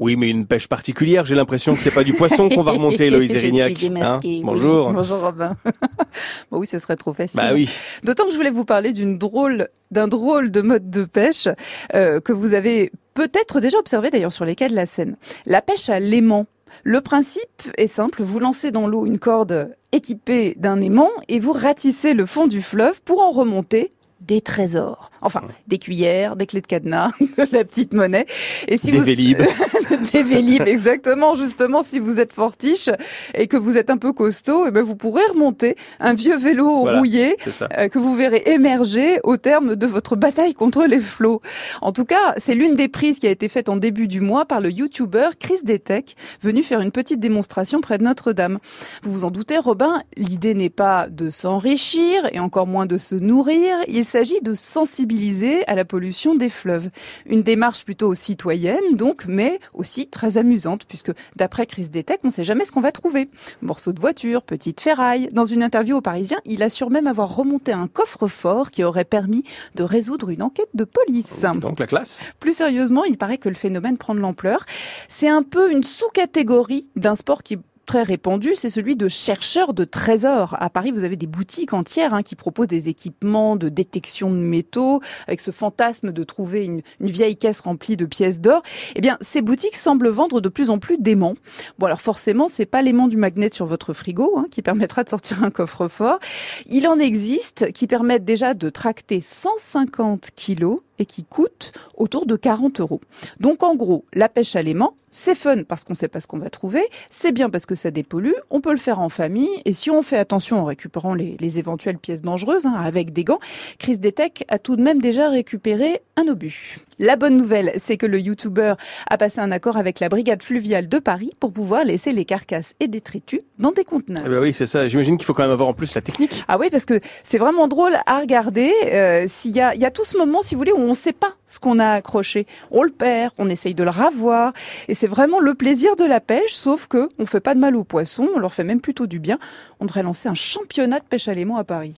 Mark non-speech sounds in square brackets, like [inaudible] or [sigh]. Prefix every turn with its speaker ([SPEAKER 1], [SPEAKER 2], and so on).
[SPEAKER 1] Oui, mais une pêche particulière. J'ai l'impression que c'est pas du poisson qu'on va remonter, [laughs] Loïs Erignac.
[SPEAKER 2] Je suis démasquée.
[SPEAKER 1] Hein Bonjour.
[SPEAKER 2] Oui. Bonjour Robin. [laughs] bon oui, ce serait trop facile.
[SPEAKER 1] Bah oui.
[SPEAKER 2] D'autant que je voulais vous parler d'une drôle, d'un drôle de mode de pêche euh, que vous avez peut-être déjà observé d'ailleurs sur les quais de la Seine. La pêche à l'aimant. Le principe est simple, vous lancez dans l'eau une corde équipée d'un aimant et vous ratissez le fond du fleuve pour en remonter des trésors. Enfin, des cuillères, des clés de cadenas, [laughs] de la petite monnaie.
[SPEAKER 1] Et si des vous... vélib. [laughs]
[SPEAKER 2] des vélib, exactement. Justement, si vous êtes fortiche et que vous êtes un peu costaud, et eh ben vous pourrez remonter un vieux vélo
[SPEAKER 1] voilà,
[SPEAKER 2] rouillé
[SPEAKER 1] euh,
[SPEAKER 2] que vous verrez émerger au terme de votre bataille contre les flots. En tout cas, c'est l'une des prises qui a été faite en début du mois par le YouTuber Chris Detech, venu faire une petite démonstration près de Notre-Dame. Vous vous en doutez, Robin, l'idée n'est pas de s'enrichir et encore moins de se nourrir. Il s'agit de sensibiliser à la pollution des fleuves. Une démarche plutôt citoyenne, donc, mais aussi très amusante, puisque d'après Chris Detech, on ne sait jamais ce qu'on va trouver. Morceaux de voiture, petites ferrailles. Dans une interview au Parisien, il assure même avoir remonté un coffre-fort qui aurait permis de résoudre une enquête de police.
[SPEAKER 1] Donc la classe.
[SPEAKER 2] Plus sérieusement, il paraît que le phénomène prend de l'ampleur. C'est un peu une sous-catégorie d'un sport qui très répandu, c'est celui de chercheurs de trésors. À Paris, vous avez des boutiques entières hein, qui proposent des équipements de détection de métaux, avec ce fantasme de trouver une, une vieille caisse remplie de pièces d'or. Eh bien, ces boutiques semblent vendre de plus en plus d'aimants. Bon, alors forcément, c'est pas l'aimant du magnet sur votre frigo hein, qui permettra de sortir un coffre-fort. Il en existe qui permettent déjà de tracter 150 kilos et qui coûtent autour de 40 euros. Donc en gros, la pêche à l'aimant, c'est fun parce qu'on ne sait pas ce qu'on va trouver, c'est bien parce que ça dépollue, on peut le faire en famille, et si on fait attention en récupérant les, les éventuelles pièces dangereuses, hein, avec des gants, Chris Detech a tout de même déjà récupéré un obus. La bonne nouvelle, c'est que le YouTuber a passé un accord avec la brigade fluviale de Paris pour pouvoir laisser les carcasses et détritus dans des conteneurs.
[SPEAKER 1] Eh ben oui, c'est ça. J'imagine qu'il faut quand même avoir en plus la technique.
[SPEAKER 2] Ah oui, parce que c'est vraiment drôle à regarder. Euh, s'il y a, il y a tout ce moment, si vous voulez, où on ne sait pas ce qu'on a accroché. On le perd, on essaye de le ravoir, et c'est vraiment le plaisir de la pêche, sauf que on fait pas de mal aux poissons, on leur fait même plutôt du bien. On devrait lancer un championnat de pêche à l'aimant à Paris.